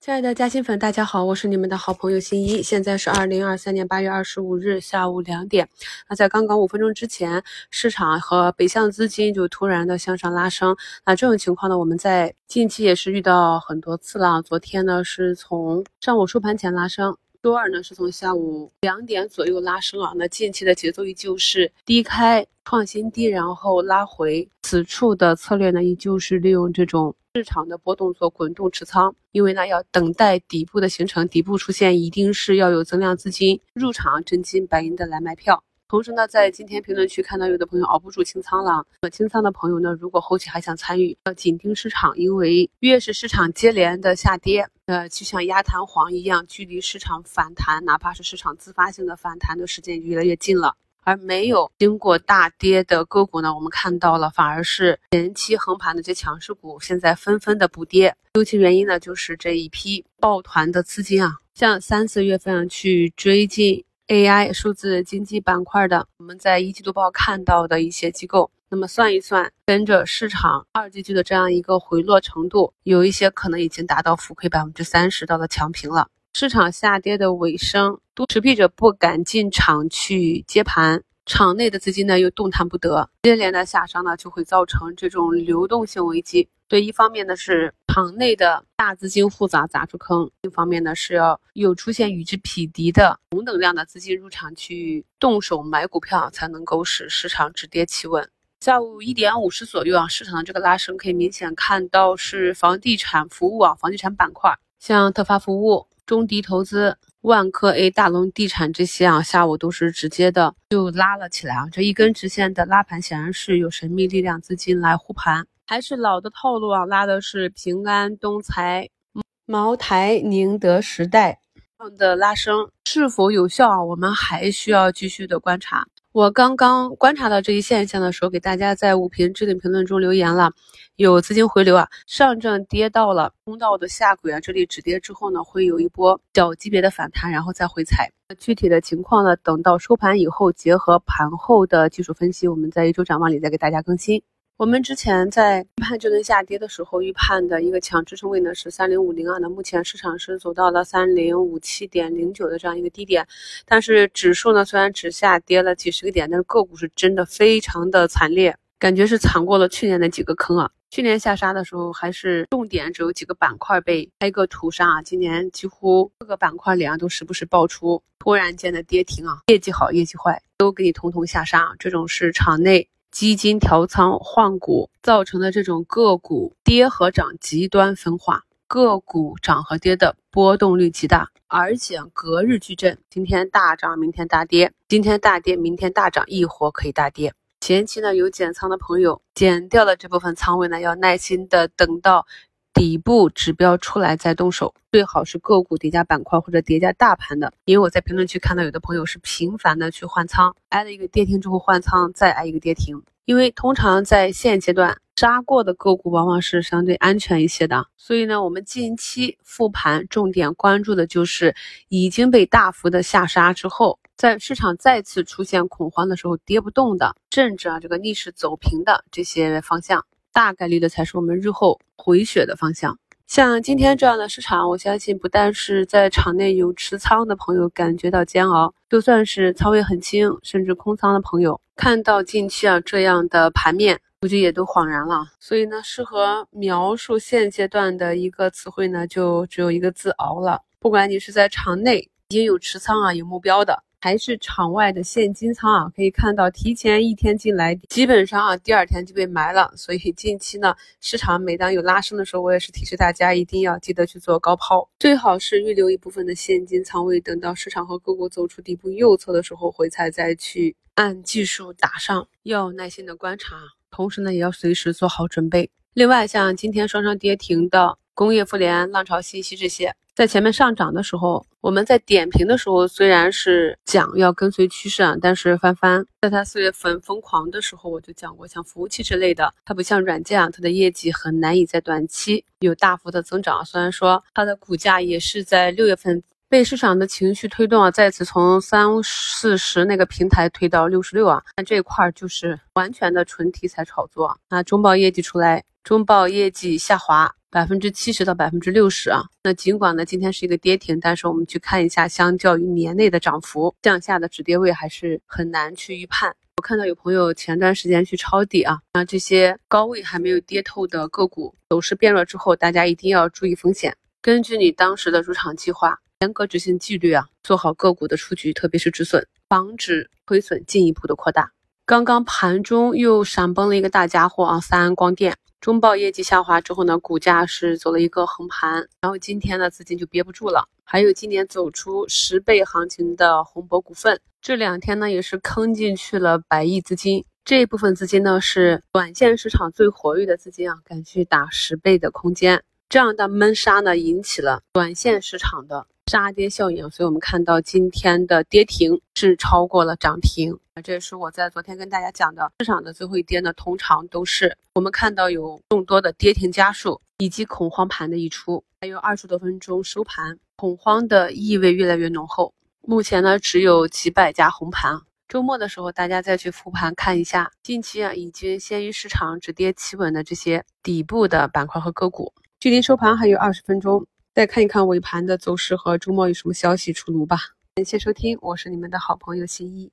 亲爱的嘉兴粉，大家好，我是你们的好朋友新一。现在是二零二三年八月二十五日下午两点。那在刚刚五分钟之前，市场和北向资金就突然的向上拉升。那这种情况呢，我们在近期也是遇到很多次了。昨天呢是从上午收盘前拉升，周二呢是从下午两点左右拉升啊。那近期的节奏依旧是低开创新低，然后拉回。此处的策略呢，依旧是利用这种。市场的波动做滚动持仓，因为呢要等待底部的形成，底部出现一定是要有增量资金入场，真金白银的来买票。同时呢，在今天评论区看到有的朋友熬不住清仓了，清仓的朋友呢，如果后期还想参与，要紧盯市场，因为越是市场接连的下跌，呃，就像压弹簧一样，距离市场反弹，哪怕是市场自发性的反弹的时间就越来越近了。而没有经过大跌的个股呢，我们看到了，反而是前期横盘的这些强势股，现在纷纷的补跌。究其原因呢，就是这一批抱团的资金啊，像三四月份去追进 AI 数字经济板块的，我们在一季度报看到的一些机构，那么算一算，跟着市场二季度的这样一个回落程度，有一些可能已经达到浮亏百分之三十到了强平了。市场下跌的尾声，持币者不敢进场去接盘，场内的资金呢又动弹不得，接连的下杀呢就会造成这种流动性危机。对一方面呢是场内的大资金复杂砸出坑，另一方面呢是要有出现与之匹敌的同等量的资金入场去动手买股票，才能够使市场止跌企稳。下午一点五十左右啊，市场的这个拉升可以明显看到是房地产服务啊，房地产板块，像特发服务。中迪投资、万科 A、大龙地产这些啊，下午都是直接的就拉了起来啊。这一根直线的拉盘，显然是有神秘力量资金来护盘，还是老的套路啊，拉的是平安、东财、茅台、宁德时代这样的拉升，是否有效啊？我们还需要继续的观察。我刚刚观察到这一现象的时候，给大家在五评置顶评论中留言了，有资金回流啊，上证跌到了通道的下轨啊，这里止跌之后呢，会有一波小级别的反弹，然后再回踩。具体的情况呢，等到收盘以后，结合盘后的技术分析，我们在一周展望里再给大家更新。我们之前在预判这轮下跌的时候，预判的一个强支撑位呢是三零五零啊。那目前市场是走到了三零五七点零九的这样一个低点，但是指数呢虽然只下跌了几十个点，但是个股是真的非常的惨烈，感觉是惨过了去年的几个坑啊。去年下杀的时候还是重点只有几个板块被挨个屠杀啊，今年几乎各个板块脸上都时不时爆出突然间的跌停啊，业绩好业绩坏都给你统统下杀，这种是场内。基金调仓换股造成的这种个股跌和涨极端分化，个股涨和跌的波动率极大，而且隔日巨震，今天大涨，明天大跌，今天大跌，明天大涨，一活可以大跌。前期呢有减仓的朋友，减掉了这部分仓位呢，要耐心的等到。底部指标出来再动手，最好是个股叠加板块或者叠加大盘的。因为我在评论区看到有的朋友是频繁的去换仓，挨了一个跌停之后换仓，再挨一个跌停。因为通常在现阶段杀过的个股往往是相对安全一些的，所以呢，我们近期复盘重点关注的就是已经被大幅的下杀之后，在市场再次出现恐慌的时候跌不动的，甚至啊这个逆势走平的这些方向。大概率的才是我们日后回血的方向。像今天这样的市场，我相信不但是在场内有持仓的朋友感觉到煎熬，就算是仓位很轻，甚至空仓的朋友，看到近期啊这样的盘面，估计也都恍然了。所以呢，适合描述现阶段的一个词汇呢，就只有一个字：熬了。不管你是在场内已经有持仓啊，有目标的。还是场外的现金仓啊，可以看到提前一天进来，基本上啊第二天就被埋了。所以 近期呢，市场每当有拉升的时候，我也是提示大家一定要记得去做高抛，最好是预留一部分的现金仓位，等到市场和个股走出底部右侧的时候回踩再去按技术打上，要耐心的观察，同时呢也要随时做好准备。另外，像今天双双跌停的工业富联、浪潮信息这些。在前面上涨的时候，我们在点评的时候虽然是讲要跟随趋势啊，但是帆帆在它四月份疯狂的时候，我就讲过，像服务器之类的，它不像软件啊，它的业绩很难以在短期有大幅的增长。虽然说它的股价也是在六月份被市场的情绪推动啊，再次从三四十那个平台推到六十六啊，但这一块就是完全的纯题材炒作。那中报业绩出来，中报业绩下滑百分之七十到百分之六十啊。那尽管呢今天是一个跌停，但是我们去看一下，相较于年内的涨幅，向下的止跌位还是很难去预判。我看到有朋友前段时间去抄底啊，那这些高位还没有跌透的个股，走势变弱之后，大家一定要注意风险，根据你当时的入场计划，严格执行纪律啊，做好个股的出局，特别是止损，防止亏损进一步的扩大。刚刚盘中又闪崩了一个大家伙啊，三安光电中报业绩下滑之后呢，股价是走了一个横盘，然后今天呢资金就憋不住了。还有今年走出十倍行情的宏博股份，这两天呢也是坑进去了百亿资金，这一部分资金呢是短线市场最活跃的资金啊，敢去打十倍的空间，这样的闷杀呢引起了短线市场的。杀跌效应，所以我们看到今天的跌停是超过了涨停，这也是我在昨天跟大家讲的，市场的最后一跌呢，通常都是我们看到有众多的跌停家数以及恐慌盘的溢出，还有二十多分钟收盘，恐慌的意味越来越浓厚。目前呢，只有几百家红盘，周末的时候大家再去复盘看一下，近期啊已经先于市场止跌企稳的这些底部的板块和个股，距离收盘还有二十分钟。再看一看尾盘的走势和周末有什么消息出炉吧。感谢收听，我是你们的好朋友新一。